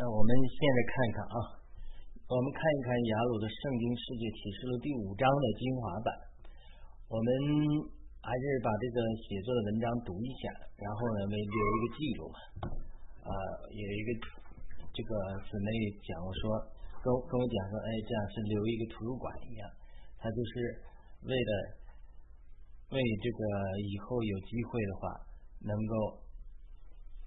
呃，我们现在看一看啊，我们看一看雅鲁的《圣经世界启示录》第五章的精华版。我们还是把这个写作的文章读一下，然后呢，为留一个记录嘛。啊，有一个这个姊妹讲我说，跟跟我讲说，哎，这样是留一个图书馆一样，他就是为了为这个以后有机会的话，能够。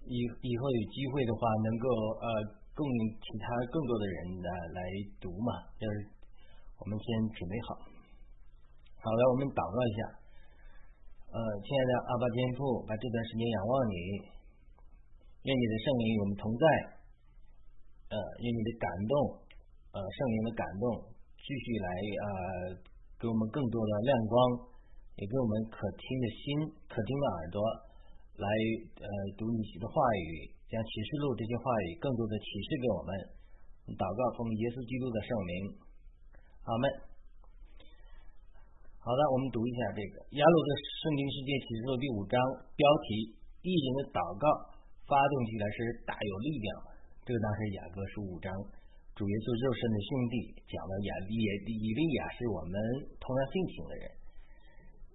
以以后有机会的话，能够呃供其他更多的人来来读嘛，就是我们先准备好。好了，我们祷告一下。呃，亲爱的阿巴天父，把这段时间仰望你，愿你的圣灵与我们同在。呃，愿你的感动，呃，圣灵的感动，继续来呃给我们更多的亮光，也给我们可听的心，可听的耳朵。来呃读你的话语，将启示录这些话语更多的启示给我们。祷告奉耶稣基督的圣名，阿门。好的，我们读一下这个雅鲁的圣经世界启示录第五章，标题：异人的祷告发动起来是大有力量。这个当时雅各书五章，主耶稣肉身的兄弟讲了雅利以利亚是我们同样性情的人，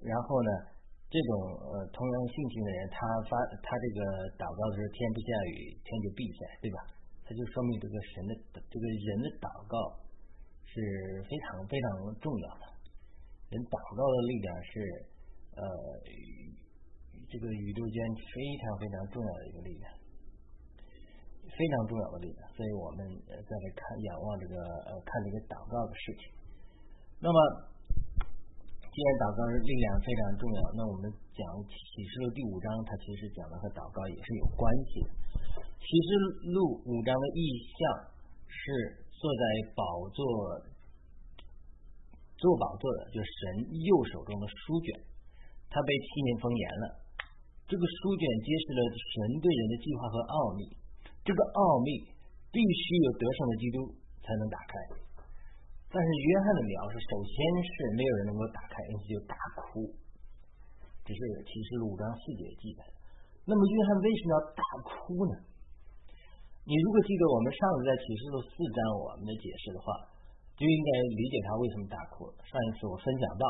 然后呢？这种呃同样性情的人，他发他这个祷告的时候，天不下雨，天就闭塞，对吧？他就说明这个神的这个人的祷告是非常非常重要的。人祷告的力量是呃这个宇宙间非常非常重要的一个力量，非常重要的力量。所以我们再来看仰望这个呃看这个祷告的事情。那么。既然祷告的力量非常重要，那我们讲启示录第五章，它其实讲的和祷告也是有关系的。启示录五章的意象是坐在宝座，坐宝座的，就神右手中的书卷，它被七年封严了。这个书卷揭示了神对人的计划和奥秘，这个奥秘必须有得胜的基督才能打开。但是约翰的描述，首先是没有人能够打开，因此就大哭。这是启示录五章四节记载。那么约翰为什么要大哭呢？你如果记得我们上次在启示录四章我们的解释的话，就应该理解他为什么大哭。上一次我分享到，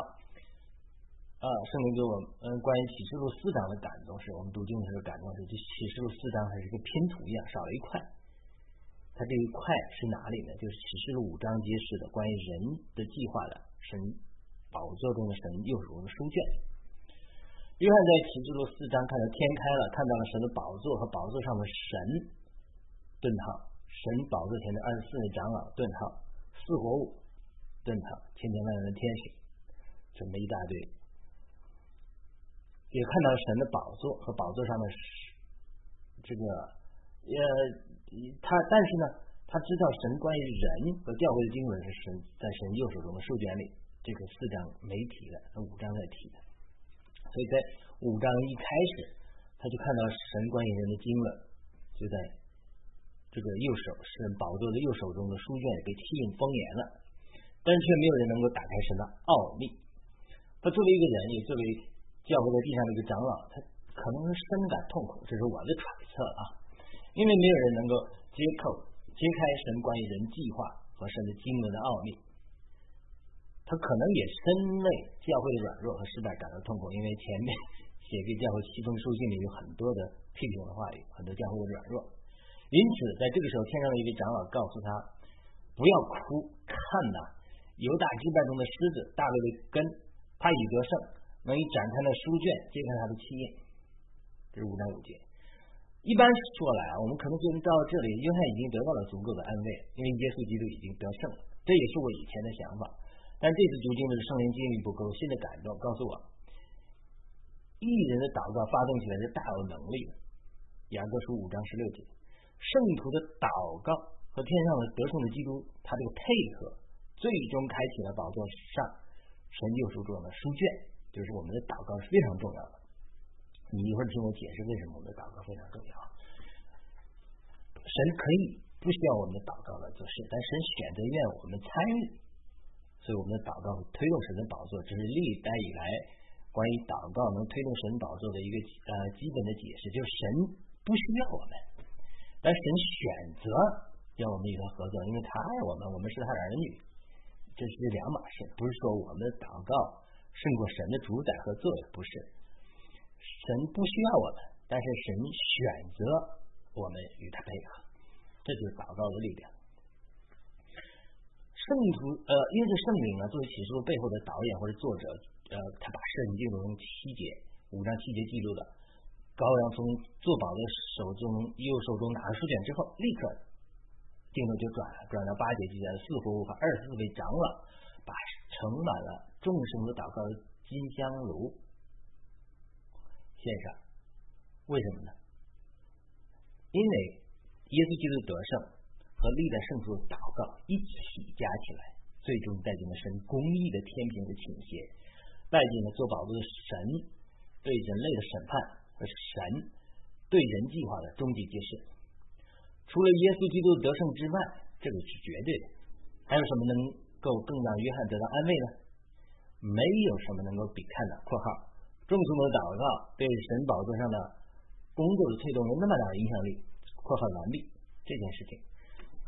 啊，圣灵给我嗯关于启示录四章的感动是，我们读经的时候感动是，这启示录四章还是一个拼图一样，少了一块。它这一块是哪里呢？就是启示录五章揭示的关于人的计划的神宝座中的神又是我们书卷。约翰在启示录四章看到天开了，看到了神的宝座和宝座上的神，顿号，神宝座前的二十四位长老，顿号，四活物，顿号，千千万万的天使，这么一大堆，也看到神的宝座和宝座上的这个，呃。他但是呢，他知道神关于人和教会的经文是神在神右手中的书卷里，这个四章没提的，五章在提的。所以在五章一开始，他就看到神关于人的经文就在这个右手是宝座的右手中的书卷里被弃印封严了，但却没有人能够打开神的奥秘。他作为一个人，也作为教会在地上的一个长老，他可能深感痛苦，这是我的揣测啊。因为没有人能够揭扣、揭开神关于人计划和神的经文的奥秘，他可能也深为教会的软弱和失败感到痛苦。因为前面写给教会七封书信里有很多的批评的话语，很多教会的软弱。因此，在这个时候，天上的一位长老告诉他：“不要哭，看呐，犹大击败中的狮子大卫的根，他已得胜，能以展开的书卷揭开他的气焰。”这是五章五节。一般说来啊，我们可能觉得到这里，约翰已经得到了足够的安慰，因为耶稣基督已经得胜了。这也是我以前的想法。但这次读经的圣灵经历不够新的感动，告诉我，艺人的祷告发动起来是大有能力的。雅各书五章十六节，圣徒的祷告和天上的得胜的基督，他这个配合，最终开启了宝座上神救赎中的书卷，就是我们的祷告是非常重要的。你一会儿听我解释为什么我们的祷告非常重要。神可以不需要我们的祷告来做事，但神选择愿我们参与，所以我们的祷告推动神的宝座，这是历代以来关于祷告能推动神宝座的一个呃基本的解释，就是神不需要我们，但神选择叫我们与他合作，因为他爱我们，我们是他儿女，这是两码事。不是说我们的祷告胜过神的主宰和作为，不是。神不需要我们，但是神选择我们与他配合，这就是祷告的力量。圣徒呃，因为这圣灵呢，作为启示录背后的导演或者作者，呃，他把圣经中七节五章七节记录的，羔羊从做宝的手中右手中拿了书卷之后，立刻镜头就转，转到八节记载的四活物和二十四位长老，把盛满了众生的祷告的金香炉献上，为什么呢？因为耶稣基督得胜。和历代圣徒的祷告一起加起来，最终带进了神公义的天平的倾斜，带进了做宝座的神对人类的审判和神对人计划的终极揭示。除了耶稣基督得胜之外，这个是绝对的。还有什么能够更让约翰得到安慰呢？没有什么能够比看的。（括号众徒的祷告对神宝座上的工作的推动有那么大的影响力。）（括号完毕）这件事情。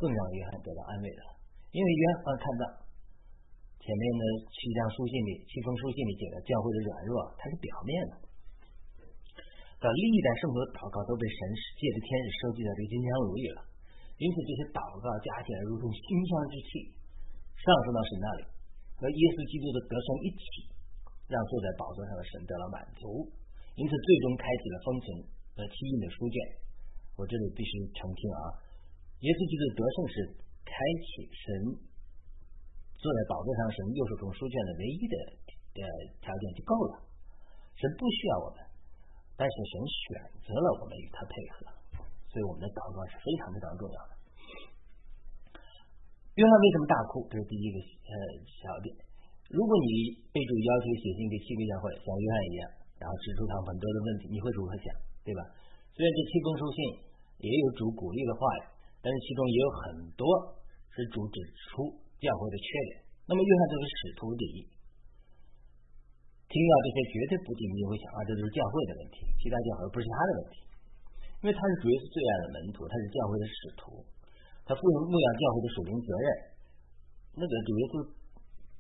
更让约翰得到安慰了，因为约翰看到前面的七章书信里、七封书信里写的教会的软弱，它是表面的。的历代圣徒的祷告都被神借着天使收集在这个金香炉里了，因此这些祷告加起来如同馨香之气，上升到神那里，和耶稣基督的得胜一起，让坐在宝座上的神得了满足，因此最终开启了封存呃七印的书卷。我这里必须澄清啊。耶稣基督得胜是开启神坐在宝座上神右手中书卷的唯一的呃条件就够了。神不需要我们，但是神选择了我们与他配合，所以我们的祷告是非常非常重要的。约翰为什么大哭？这是第一个呃小点。如果你被主要求写信给七个教会，像约翰一样，然后指出他很多的问题，你会如何想？对吧？虽然这七封书信也有主鼓励的话语。但是其中也有很多是主指出教会的缺点。那么约翰就是使徒里，听到这些绝对不仅仅会想啊，这就是教会的问题，其他教会不是他的问题，因为他是主耶稣最爱的门徒，他是教会的使徒，他负有牧养教会的属灵责任。那个主耶稣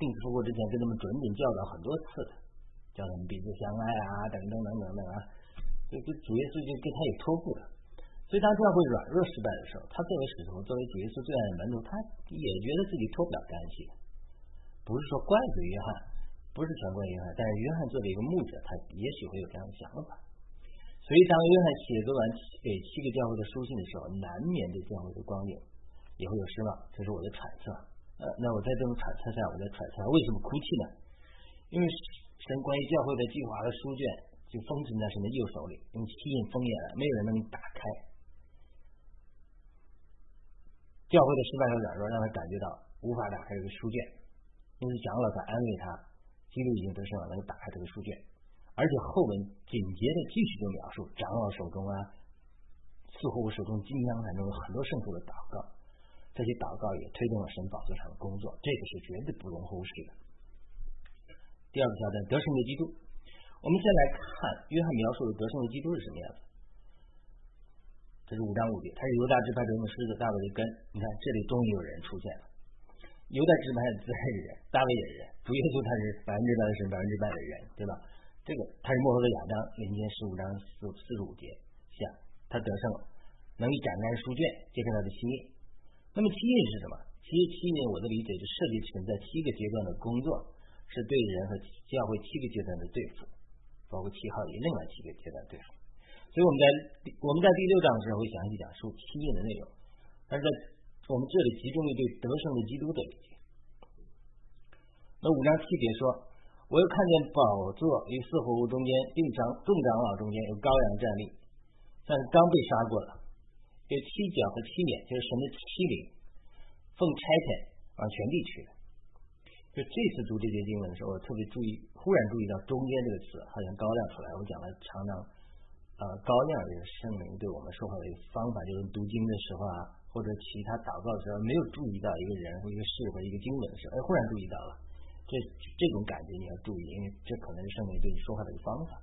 定出过之前跟他们准准教导很多次的，叫他们彼此相爱啊，等等等等等啊，这这主耶稣就跟他有托付的。所以当教会软弱失败的时候，他作为使徒，作为主耶稣最爱的门徒，他也觉得自己脱不了干系。不是说怪罪约翰，不是全怪约翰，但是约翰作为一个牧者，他也许会有这样的想法。所以当约翰写作完给七个教会的书信的时候，难免对教会的光景也会有失望。这是我的揣测。呃，那我在这种揣测下，我在揣测为什么哭泣呢？因为神关于教会的计划的书卷就封存在神的右手里，用七印封严了，没有人能打开。教会的失败和软弱让他感觉到无法打开这个书卷，因为长老在安慰他，基督已经得胜了，能够打开这个书卷。而且后文紧接着继续就描述长老手中啊，似乎手中金香坛中有很多圣徒的祷告，这些祷告也推动了神宝座上的工作，这个是绝对不容忽视的。第二个挑战，得胜的基督。我们先来看约翰描述的得胜的基督是什么样子。这是五章五节，他是犹大支派中的狮子，大卫的根。你看，这里终于有人出现了。犹大支派自然是人，大卫也是人。主耶稣他是百分之百的神，百分之百的人，对吧？这个他是幕后的亚当，连接十五章四四十五节下，他得胜了，能以展开书卷揭开他的心印。那么七印是什么？七七印，我的理解就设计存在七个阶段的工作，是对人和教会七个阶段的对付，包括七号以另外七个阶段对付。所以我们在我们在第六章的时候会详细讲述七印的内容，但是在我们这里集中于对得胜的基督的理解。那五章七节说：“我又看见宝座与四活物中间，并长众长老中间有羔羊站立，但刚被杀过了，有七角和七脸，就是神的七灵，奉差遣往全地去的。”就这次读这些经文的时候，我特别注意，忽然注意到中间这个词好像高亮出来，我讲了常常。呃，高亮这个圣灵对我们说话的一个方法，就是读经的时候啊，或者其他祷告的时候，没有注意到一个人或一个事或一个经文的时候，哎，忽然注意到了，这这种感觉你要注意，因为这可能是圣灵对你说话的一个方法。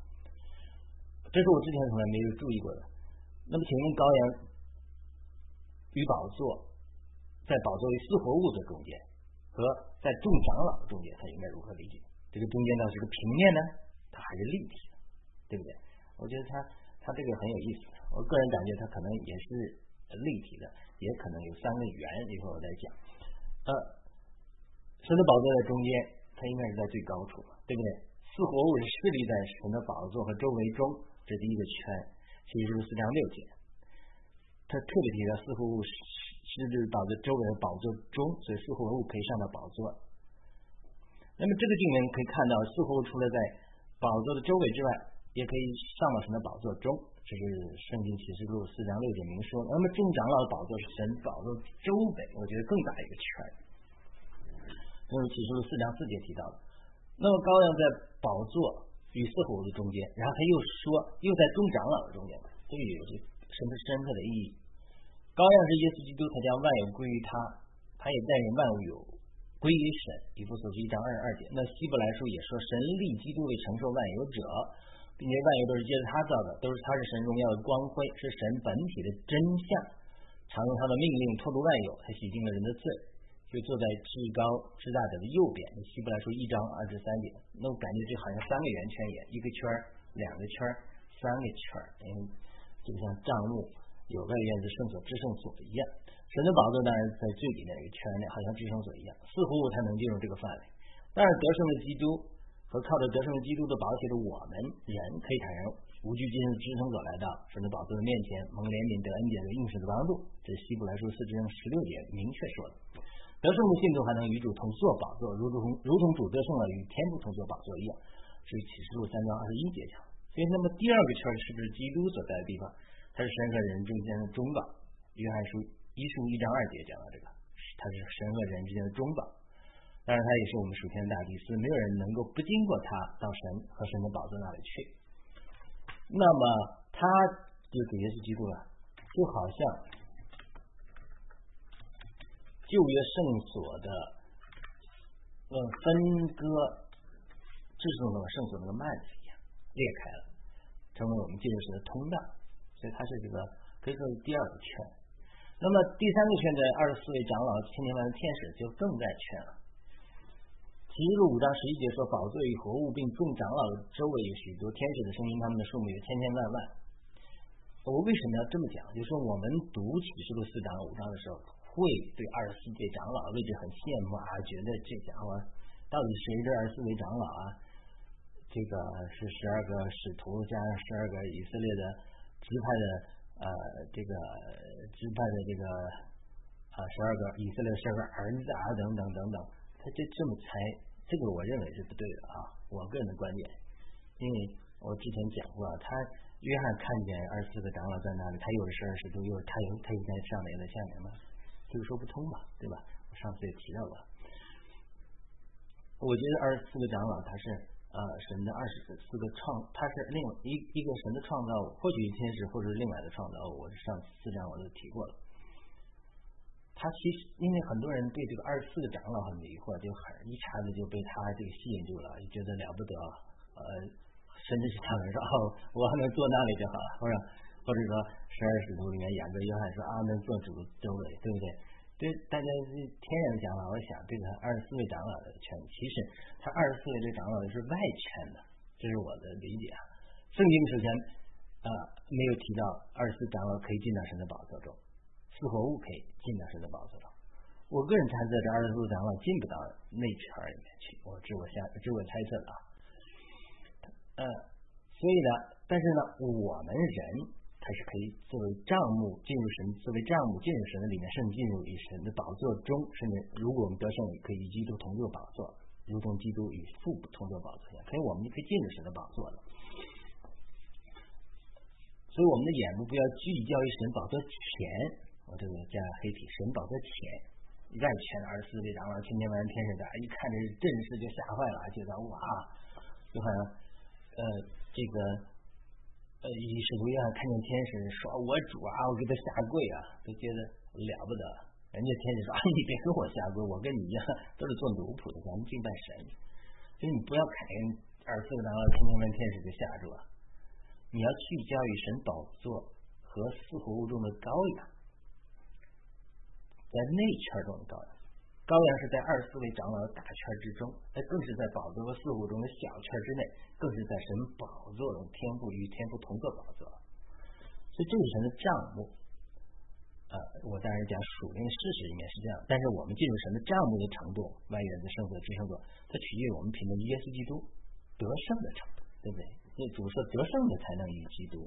这是我之前从来没有注意过的。那么，请问高阳与宝座在宝座与四活物的中间，和在众长老中间，它应该如何理解？这个中间呢是个平面呢，它还是立体的，对不对？我觉得它它这个很有意思。我个人感觉它可能也是立体的，也可能有三个圆。一会儿我再讲。呃，神的宝座在中间，它应该是在最高处，对不对？四活物是势立在神的宝座和周围中，这第一个圈，其实是四章六节。他特别提到四活物。是宝座周围的宝座中，所以四活物可以上到宝座。那么这个经文可以看到，四活物除了在宝座的周围之外，也可以上到神的宝座中。这是圣经启示录四章六节明说。那么众长老的宝座是神宝座周围，我觉得更大一个圈。这是启示录四章四节提到的。那么羔羊在宝座与四活物的中间，然后他又说又在众长老的中间，这个有些什么深刻的意义？羔羊是耶稣基督，他将万有归于他，他也带领万物有归于神。以弗所书一章二十二节。那希伯来书也说，神立基督为承受万有者，并且万有都是借着他造的，都是他是神荣耀的光辉，是神本体的真相。常用他的命令托住万有，他洗净了人的罪，就坐在至高至大者的右边。希伯来书一章二十三节。那我感觉这好像三个圆圈一样，一个圈两个圈三个圈嗯，就像账目。有外院子圣所、至圣所一样，神的宝座当然在最里面一个圈内，好像至圣所一样，似乎才能进入这个范围。但是得胜的基督和靠着得胜的基督的宝血的我们人，可以坦然无惧进入支撑所来到神的宝座的面前，蒙怜悯得恩典的应许的帮助。这是希伯来书四章十六节明确说的。得胜的信徒还能与主同坐宝座，如同如同主得胜了与天主同坐宝座一样。这是启示录三章二十一节讲。所以，那么第二个圈是不是基督所在的地方？它是神和人中间的中保，约翰书一书一章二节讲到这个，它是神和人之间的中保，当然它也是我们属天的大祭司，没有人能够不经过它到神和神的宝座那里去。那么他就主耶稣基督了，就好像旧约圣所的呃分割制胜那个圣所那个幔子一样裂开了，成为我们旧约时的通道。所以它是这个可以说是第二个圈，那么第三个圈的二十四位长老、千千万的天使就更在圈了。其实五章十一节说，宝座与活物并众长老周围有许多天使的声音，他们的数目有千千万万。我为什么要这么讲？就是说我们读启示录四章、五章的时候，会对二十四位长老的位置很羡慕啊，觉得这家伙到底谁是二十四位长老啊？这个是十二个使徒加上十二个以色列的。支派的呃，这个支派的这个啊，十二个以色列十二个儿子啊，等等等等，他就这么猜，这个我认为是不对的啊，我个人的观点，因为我之前讲过，他约翰看见二十四个长老在那里，他又是十二使徒，又是他有他应该上面在下面吗？这个说不通嘛，对吧？我上次也提到过，我觉得二十四个长老他是。呃，神的二十四个创，它是另一一个神的创造，或许天使，或者是另外的创造物。我上四章我都提过了。他其实因为很多人对这个二十四个长老很迷惑，就很一下子就被他这个吸引住了，就觉得了不得。呃，甚至是他们说哦，我还能坐那里就好了，或者或者说十二使徒里面演着约翰说啊，能坐主周围，对不对？对大家是天然的想法，我想对他二十四位长老的圈，其实他二十四位这长老是外圈的，这是我的理解啊。圣经首先啊没有提到二十四长老可以进到神的宝座中，四活物可以进到神的宝座中。我个人猜测这二十四长老进不到内圈里面去，我这我下这我猜测啊。呃，所以呢，但是呢，我们人。还是可以作为账目进入神，作为账目进入神的里面，甚至进入与神的宝座中。甚至如果我们得胜，可以与基督同坐宝座，如同基督与父同坐宝座一样。所以，我们就可以进入神的宝座了。所以，我们的眼目不要聚焦于神宝座前，我这个加黑体，神宝座前外圈二十四位长老、千千万天使的，一看这阵势就吓坏了，觉得哇，就好像呃这个。呃，一使徒约翰看见天使说：“我主啊，我给他下跪啊，都觉得了不得。”人家天使说：“啊，你别跟我下跪，我跟你一样，都是做奴仆的，咱们敬拜神。所以你不要看见二四个长老天天问天使就吓住了，你要聚焦于神宝座和四活物中的羔羊。在内圈中的羔羊，羔羊是在二十四位长老的大圈之中，那更是在宝座和四虎中的小圈之内，更是在神宝座中，天赋与天赋同坐宝座。所以这是神的账目。呃，我当然讲属灵事实里面是这样，但是我们进入神的账目的程度，万元的圣所、至圣所，它取决于我们凭着耶稣基督得胜的程度，对不对？那主说得胜的才能与基督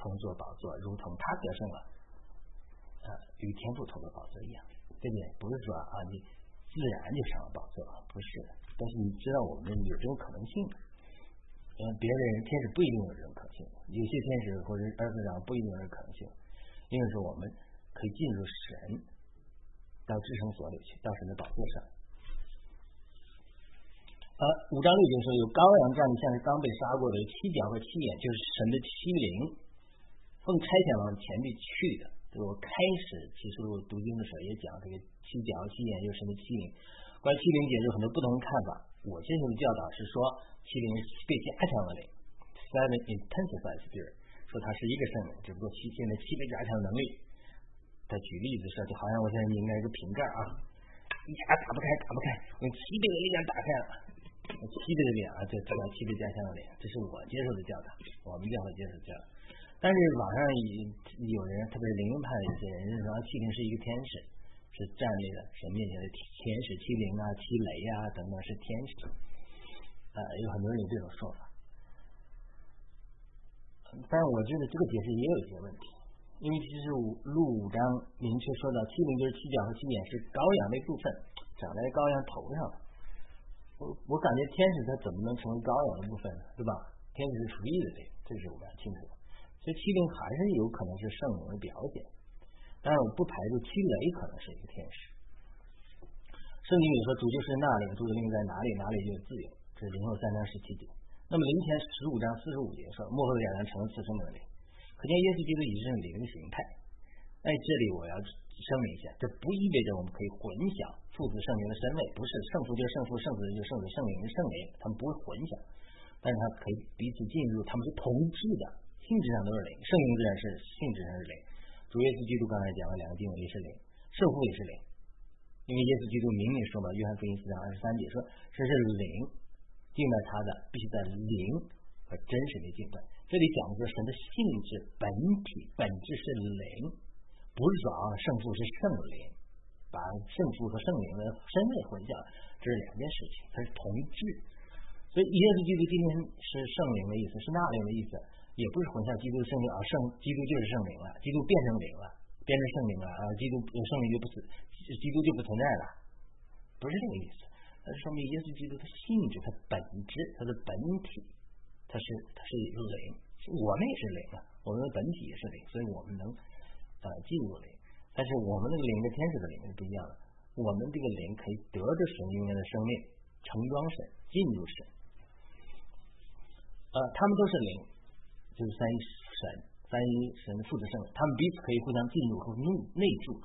同坐宝座，如同他得胜了。与天赋同的宝座一样，对不对？不是说啊，你自然就上了宝座，不是。但是你知道我们有这种可能性，嗯，别的人天使不一定有这种可能性，有些天使或者二次长不一定有这种可能性，因为说我们可以进入神到至圣所里去，到神的宝座上。呃，五章六节说有羔羊站立，像是刚被杀过的七角和七眼，就是神的七灵，奉差遣往前面去的。我开始其实我读经的时候也讲这个七角七眼就是什么七灵，关于七灵解释很多不同的看法。我接受的教导是说七灵被加强了灵，seven intensified spirit，说它是一个圣灵，只不过七现在七被加强能力。他举例子说，就好像我现在拧开一个瓶盖啊，呀打不开打不开，用七倍的力量打开了，七倍的力量啊，这这叫七倍加强的灵，这是我接受的教导，我们教会接受教导。但是网上有人，特别是灵派的一些人认为说，七灵是一个天使，是站立的神面前的天使，七灵啊、七雷啊等等是天使，呃，有很多人有这种说法。但是我觉得这个解释也有一些问题，因为其实五录五章明确说到，七灵就是七角和七眼是羔羊的一部分，长在羔羊头上。我我感觉天使它怎么能成为羔羊的部分呢？对吧？天使是属意的，这个这是我们要清楚。这七灵还是有可能是圣灵的表现，但是我不排除七雷可能是一个天使。圣经里说主就是那灵，主的灵在哪里，哪里就有自由。这是零后三章十七节。那么灵前十五章四十五节说幕后的两人成了次生的灵，可见耶稣基督已经是灵的形态。在这里我要声明一下，这不意味着我们可以混淆父子圣灵的身位，不是圣父就是圣父，圣子就是圣子，圣灵是圣灵，他们不会混淆，但是他可以彼此进入，他们是同质的。性质上都是零，圣灵自然是性质上是零。主耶稣基督刚才讲了两个定位也是零，圣父也是零。因为耶稣基督明明说嘛，约翰福音四章二十三节说，这是灵，敬拜他的必须在灵和真实的敬拜。这里讲的是神的性质本体本质是零，不是说啊圣父是圣灵，把圣父和圣灵的身位混淆，这是两件事情，它是同质。所以耶稣基督今天是圣灵的意思，是那灵的意思。也不是混淆基督的圣灵啊，圣基督就是圣灵了，基督变成灵了，变成圣灵了啊，基督圣灵就不存，基督就不存在了，不是这个意思，那是说明耶稣基督的性质、它本质、它的本体，它是它是一个灵，我们也是灵啊，我们的本体也是灵，所以我们能呃进入灵，但是我们那个灵跟天使的灵是不一样的，我们这个灵可以得着神永远的生命，承装神，进入神，呃，他们都是灵。就是三一神，三一神父子圣，他们彼此可以互相进入和内内住。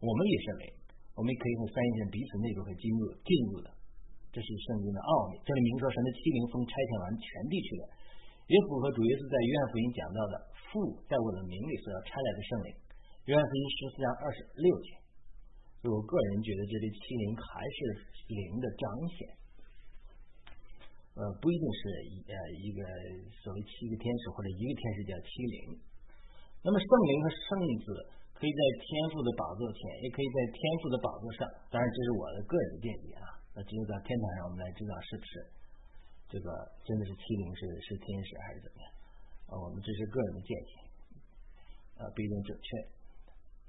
我们也是灵，我们也可以和三一神彼此内住和进入进入的，这是圣经的奥秘。这里明说神的七灵风差遣完全地去了，也符合主耶稣在约翰福音讲到的父在我的名里所要差来的圣灵。约翰福音十四章二十六节。所以我个人觉得这里七灵还是灵的彰显。呃，不一定是一呃一个所谓七个天使或者一个天使叫七灵。那么圣灵和圣子可以在天父的宝座前，也可以在天父的宝座上。当然，这是我的个人的见解啊。那只有在天堂上，我们来知道是不是这个真的是七灵是是天使还是怎么样？啊，我们这是个人的见解，啊不一定准确。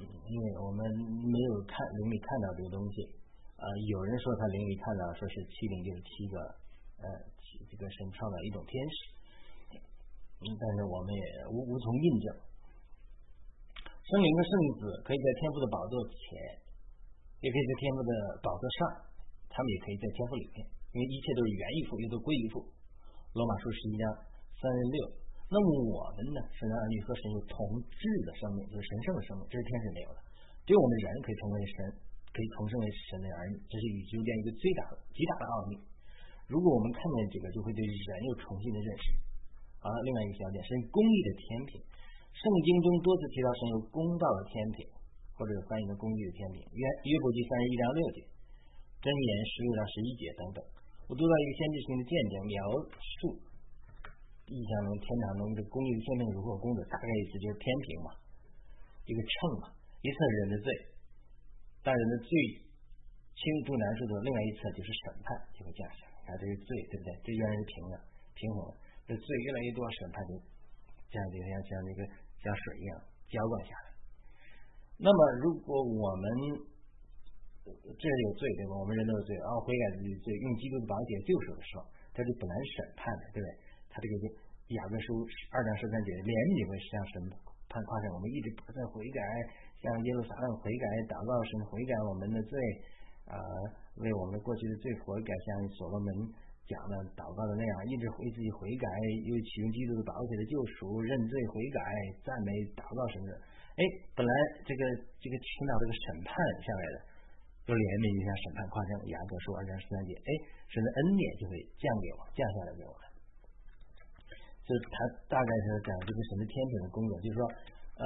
嗯，因为我们没有看灵里看到这个东西。啊，有人说他灵里看到说是七灵就是七个呃。这个神创造一种天使，嗯，但是我们也无无从印证。圣灵和圣子可以在天父的宝座前，也可以在天父的宝座上，他们也可以在天父里面，因为一切都是源于父，也都归于父。罗马书十一章三十六。那么我们呢？神的儿女和神有同质的生命，就是神圣的生命，这是天使没有的。对我们人可以成为神，可以重生为神的儿女，这是宇宙间一个最大的、极大的奥秘。如果我们看见这个，就会对人有重新的认识。好了，另外一个小点，是公义的天平。圣经中多次提到神有公道的天平，或者翻译成公义的天平。约约伯记三十一章六节，箴言十六章十一节等等。我读到一个先知性的见证，描述意象中天堂中的公义的天平如何工作，大概意思就是天平嘛，一个秤嘛，一侧人的罪，但人的罪轻重难受的另外一侧就是审判就会。这个罪对不对？这原来是平的，平衡了。这罪越来越多，审判就像这样就像像那个像水一样浇灌下来。那么，如果我们这有罪对吧？我们人都有罪，然后悔改自己的罪，用基督的宝血救赎的时候，他就本来审判的，对不对？他这个雅各书二章十三节，怜悯会向神判夸胜。我们一直不断悔改，向耶路撒冷悔改，祷告神悔改我们的罪。呃，为我们过去的罪悔改，像所罗门讲的祷告的那样，一直为自己悔改，又启用基督的宝血的救赎，认罪悔改，赞美祷告什么的。哎，本来这个这个听到这个审判下来的，就怜悯一下审判夸胜，雅各书二章十三节，哎，神的恩典就会降给我，降下来给我了。就他大概是讲这个神的天平的工作，就是说，呃。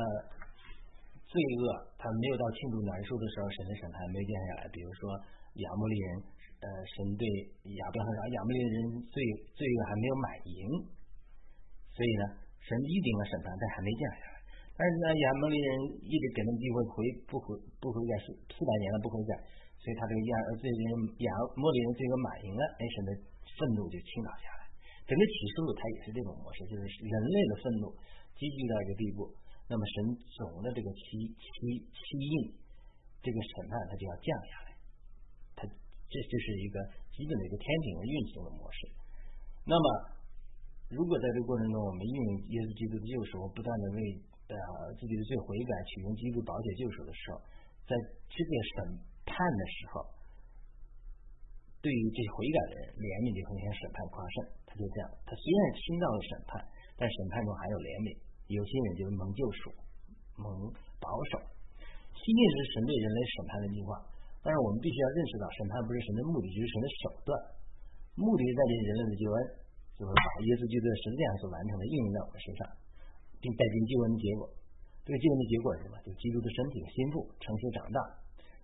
罪恶，他没有到庆祝难受的时候，神的审判没降下来。比如说亚摩利人，呃，神对亚伯拉罕，亚摩利人罪罪恶还没有满盈，所以呢，神预定了审判，但还没降下来。但是呢，亚摩利人一直给他们机会回不回不悔改，四四百年了不悔改，所以他这个亚罪人亚摩利人罪恶满盈了，哎，神的愤怒就倾倒下来。整个启示录它也是这种模式，就是人类的愤怒积聚到一个地步。那么神总的这个七七七印，这个审判它就要降下来，它这就是一个基本的一个天平的运行的模式。那么，如果在这个过程中，我们运用耶稣基督的救赎，不断的为呃自己的罪悔改，启用基督保险救赎的时候，在这个审判的时候，对于这些悔改的人，怜悯就会先审判夸胜。他就这样，他虽然听到了审判，但审判中还有怜悯。有些人就是蒙救赎，蒙保守。信念是神对人类审判的计划，但是我们必须要认识到，审判不是神的目的，就是神的手段。目的是在这人类的救恩，就是把耶稣基督的十字架所完成的应用在我们身上，并带进救恩的结果。这个救恩的结果是什么？就基督的身体和心腹成熟长大，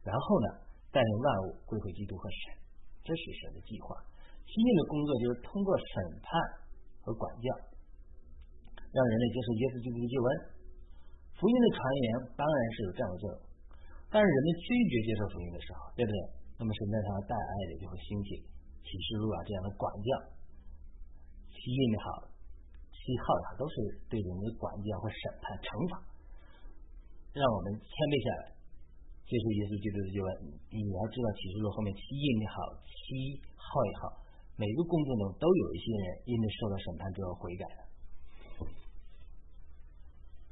然后呢，带领万物归回基督和神。这是神的计划。信念的工作就是通过审判和管教。让人类接受耶稣基督的救恩，福音的传言当然是有这样的作用，但是人们拒绝接受福音的时候，对不对？那么神在他带爱的就会兴起启示录啊这样的管教，七印也好，七号也好，都是对人的管教和审判惩罚，让我们谦卑下来接受耶稣基督的救恩。你要知道启示录后面七印也好，七号也好，每个工作中都有一些人因为受到审判之后悔改的。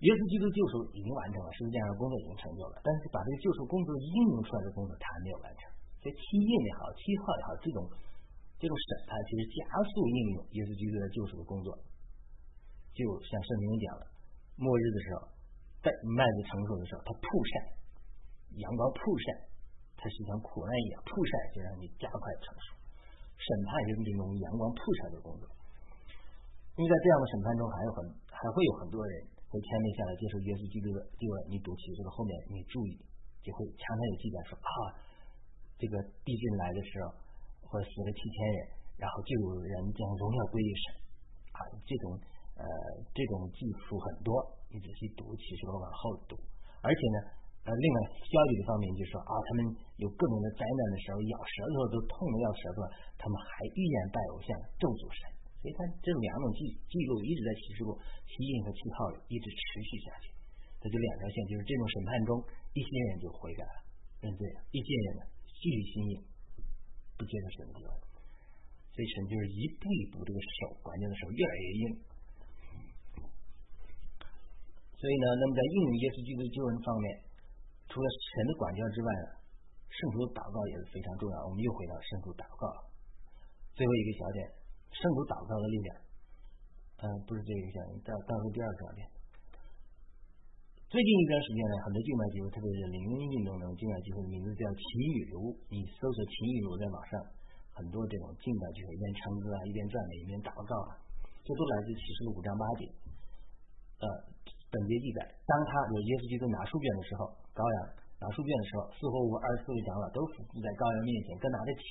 耶稣基督救赎已经完成了，十字架上工作已经成就了，但是把这个救赎工作应用出来的工作，他还没有完成。所以七印也好，七号也好，这种这种审判其实加速应用耶稣基督的救赎的工作。就像圣经讲的，末日的时候，在麦子成熟的时候，它曝晒，阳光曝晒，它是像苦难一样曝晒，就让你加快成熟。审判就是这种阳光曝晒的工作。因为在这样的审判中，还有很还会有很多人。会天命下来接受耶稣基督的地位，你读起这个后面，你注意就会常常有记载说啊，这个地震来的时候，或者死了七千人，然后就有人将荣耀归于神啊，这种呃这种记述很多，你仔细读，其实往后读，而且呢呃另外消极的方面就是说啊，他们有各种的灾难的时候，咬舌头都痛的要舌头，他们还依然拜偶像咒诅神。你，看这两种记记录一直在启示录吸引和七号一直持续下去，这就两条线，就是这种审判中，一些人就悔改了，认罪了；一些人呢，继续吸引，不接受神的救恩。所以，神就是一步一步，这个手关键的时候越来越硬。所以呢，那么在应用耶稣基督救恩方面，除了神的管教之外呢，圣徒祷告也是非常重要。我们又回到圣徒祷告，最后一个小点。圣徒祷告的力量，嗯，不是这个小点，到到是第二个小点。最近一段时间呢，很多敬拜机会，特别是灵运动的敬拜机会，名字叫“秦雨如”。你搜索“秦雨如”在网上，很多这种敬拜机会，一边唱歌啊，一边赞美，一边祷告啊，这都来自启示录五章八节。呃，本节记载，当他有耶稣基督拿书卷的时候，羔羊拿书卷的时候，四或五二十四位长老都伏在羔羊面前，各拿着琴，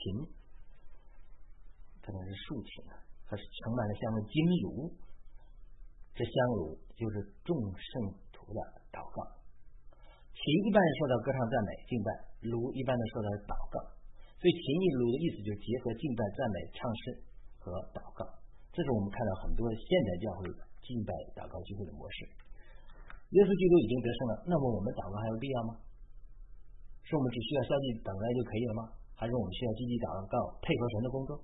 可能是竖琴啊，可是盛满了香的金炉，这香炉就是众圣徒的祷告。琴一般说到歌唱赞美敬拜，炉一般的说到祷告，所以琴与炉的意思就是结合敬拜赞美唱诗和祷告。这是我们看到很多现代教会敬拜祷告聚会的模式。耶稣基督已经得胜了，那么我们祷告还有必要吗？是我们只需要消极等待就可以了吗？还是我们需要积极祷告，配合神的工作？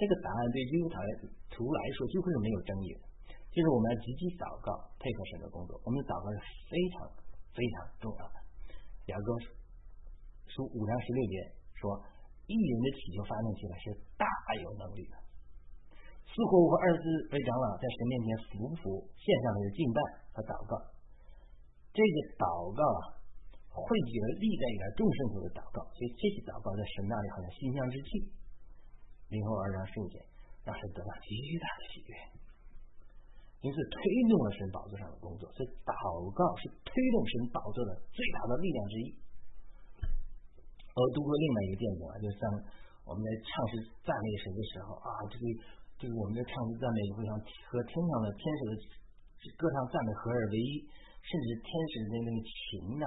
这个答案对基督徒来说几乎是没有争议的，就是我们要积极祷告，配合神的工作。我们的祷告是非常非常重要的。雅各书五章十六节说：“一人的祈求发动起来是大有能力的。”四活物和二十四位长老在神面前服不服献上的是敬拜和祷告。这个祷告啊，汇集了历代以来众圣徒的祷告，所以这些祷告在神那里好像馨香之气。零后二章十五节，让神得到极大的喜悦，因此推动了神宝座上的工作。所以祷告是推动神宝座的最大的力量之一。而读过另外一个电影啊，就像我们在唱诗赞美神的时候啊，这个。就是我们的唱诗赞美会像和天上的天使的歌唱赞美合二为一，甚至天使的那个琴呐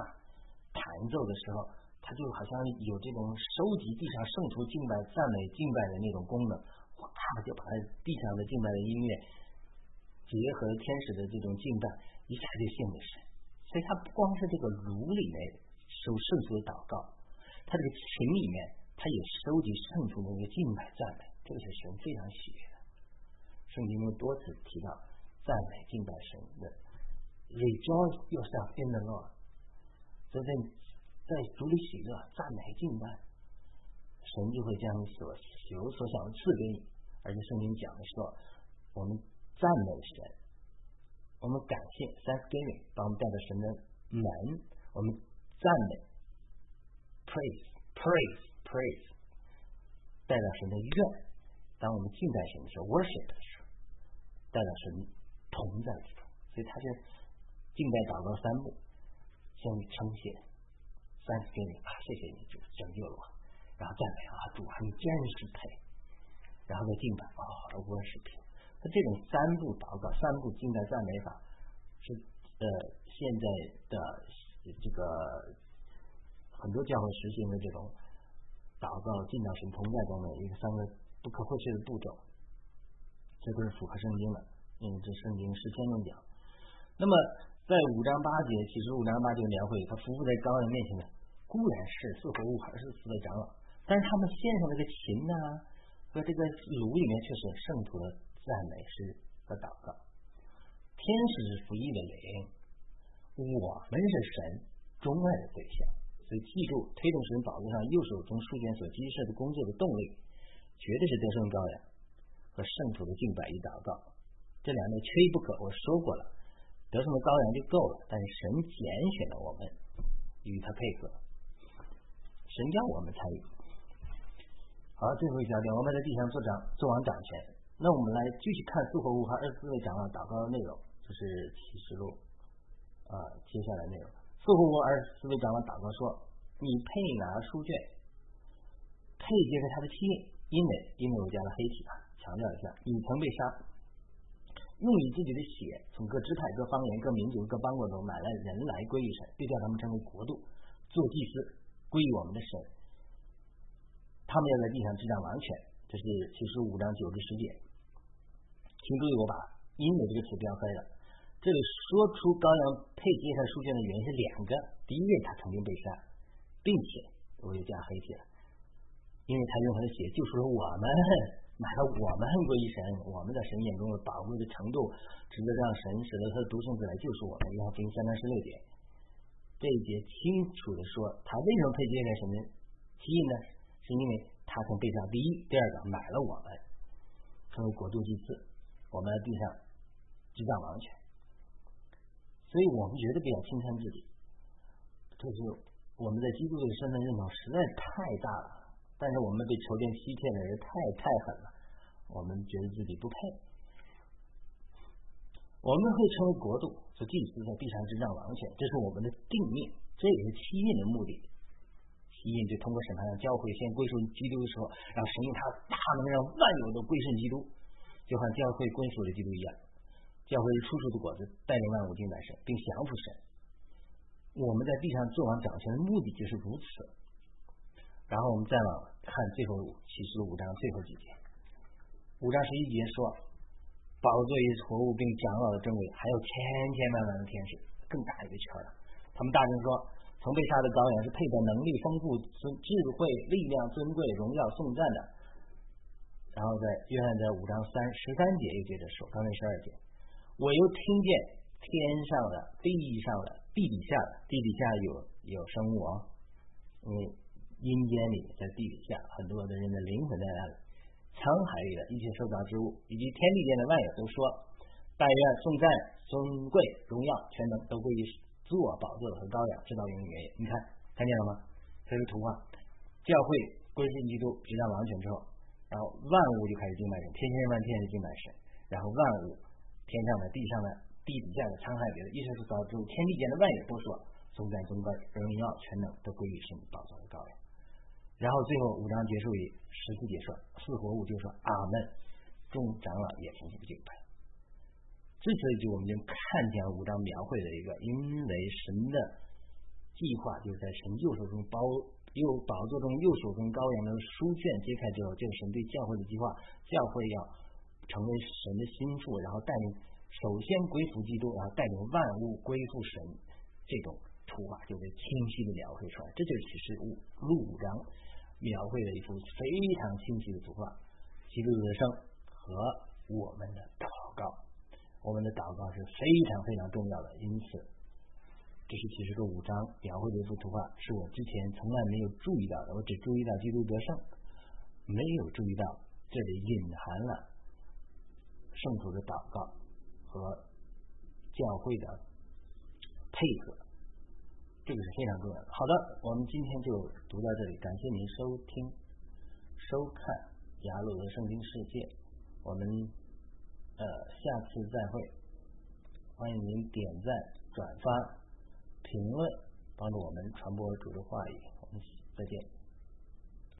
弹奏的时候，它就好像有这种收集地上圣徒敬拜赞美敬拜的那种功能，哗就把地上的敬拜的音乐结合天使的这种敬拜，一下就献给神。所以它不光是这个炉里面收圣徒的祷告，它这个琴里面它也收集圣徒的那个敬拜赞美，这个是神非常喜悦的。圣经中多次提到赞美敬拜神的，rejoice yourself in the Lord，所以在主里喜乐赞美敬拜，神就会将所求所想赐给你。而且圣经讲的说，我们赞美神，我们感谢 Thanksgiving 把我们带到神的门，我们赞美 praise praise praise 带到神的院，当我们敬拜神的时候 worship 的时候。带到神同在之中，所以他是敬拜祷告三步：先称谢，三是给你啊，谢谢你主拯救了我，然后赞美啊主啊你真是配，然后再敬拜啊我是平。那这种三步祷告、三步敬拜赞美法，是呃现在的这个很多教会实行的这种祷告进到神同在中的一个三个不可或缺的步骤。这都是符合圣经的，因为这圣经是先中讲。那么在五章八节，其实五章八节描绘他夫妇在高人面前的，固然是四活物还是四位长老，但是他们献上这个琴呢和这个炉里面却是圣徒的赞美诗和祷告。天使是服役的灵，我们是神钟爱的对象，所以记住推动神宝座上右手中数卷所激射的工作的动力，绝对是得胜羔羊。和圣徒的敬拜与祷告，这两类缺一不可。我说过了，得胜的羔羊就够了，但是神拣选了我们与他配合，神叫我们参与。好，最后一小点，我们在地上做掌做完掌权。那我们来继续看四活物和二十四位长老祷告的内容，这是启示录啊，接下来内容。四活物二十四位长老祷告说：“你配拿书卷，配接着他的心，因为因为我加了黑体啊。”强调一下，你曾被杀，用你自己的血从各支派、各方言、各民族、各邦国中买来人来归于神，并叫他们成为国度，做祭司，归于我们的神。他们要在地上执掌王权。这是七十五章九至十节。请注意，我把“因为”这个词标黑了。这里说出羔羊配接上书卷的原因是两个：第一位，他曾经被杀，并且我又加黑体了，因为他用他的血救赎了我们。买了我们归于神，我们在神眼中的宝贵的程度，值得让神使得他的独生子来救赎我们。约翰福音三章十六节，这一节清楚的说，他为什么配接在神的基因呢？是因为他曾被杀。第一，第二个买了我们，成为国度祭司，我们在地上执掌王权。所以我们绝对不要轻看自己，这是我们在基督的身份认同实在太大了。但是我们被仇敌欺骗的人太太狠了，我们觉得自己不配。我们会成为国度，做祭司，在地上执掌王权，这是我们的定命。这也是七印的目的。七印就通过审判让教会先归属基督的时候，然后神用他大能让万有都归顺基督，就像教会归属了基督一样。教会是出处的果子，带领万物敬拜神，并降服神。我们在地上做王掌权的目的就是如此。然后我们再往看最后启示录五章最后几节，五章十一节说，宝座与活物并长老的真伪，还有千千万万的天使，更大一个圈了。他们大声说，曾被杀的羔羊是配得能力丰富、尊智慧、力量、尊贵、荣耀、颂赞的。然后在约翰的五章三十三节又接着说，刚才十二节，我又听见天上的、地上的、地底下的，地底下有有生物啊，因为阴间里在地底下很多的人的灵魂在那里，沧海里的一切受造之物以及天地间的万有都说，但愿颂赞、尊贵、荣耀、全能都归于。做宝座和羔羊，直到永永远远。你看，看见了吗？这是图画。教会归顺基督，直到完全之后，然后万物就开始敬拜神，千千万天的敬拜神。然后万物，天上的、地上的、地底下的、沧海里的，一切是造之物，天地间的万有都说：宗在宗贵、荣耀、全能都归于神宝座和羔羊。然后最后五章结束于十四节说：四活物就说阿门，众长老也服服敬拜。之所以就我们就看见五章描绘的一个，因为神的计划就是在神右手中包右宝座中右手中羔羊的书卷揭开之后，这个神对教会的计划，教会要成为神的心腹，然后带领首先归服基督，然后带领万物归附神，这种图画就被清晰的描绘出来。这就是启示录五章描绘了一幅非常清晰的图画，基督的生和我们的祷告。我们的祷告是非常非常重要的，因此，这是其实个五章描绘的一幅图画，是我之前从来没有注意到的。我只注意到基督得胜，没有注意到这里隐含了圣徒的祷告和教会的配合，这个是非常重要的。好的，我们今天就读到这里，感谢您收听、收看雅鲁的圣经世界，我们。呃，下次再会，欢迎您点赞、转发、评论，帮助我们传播主的话语。我们再见。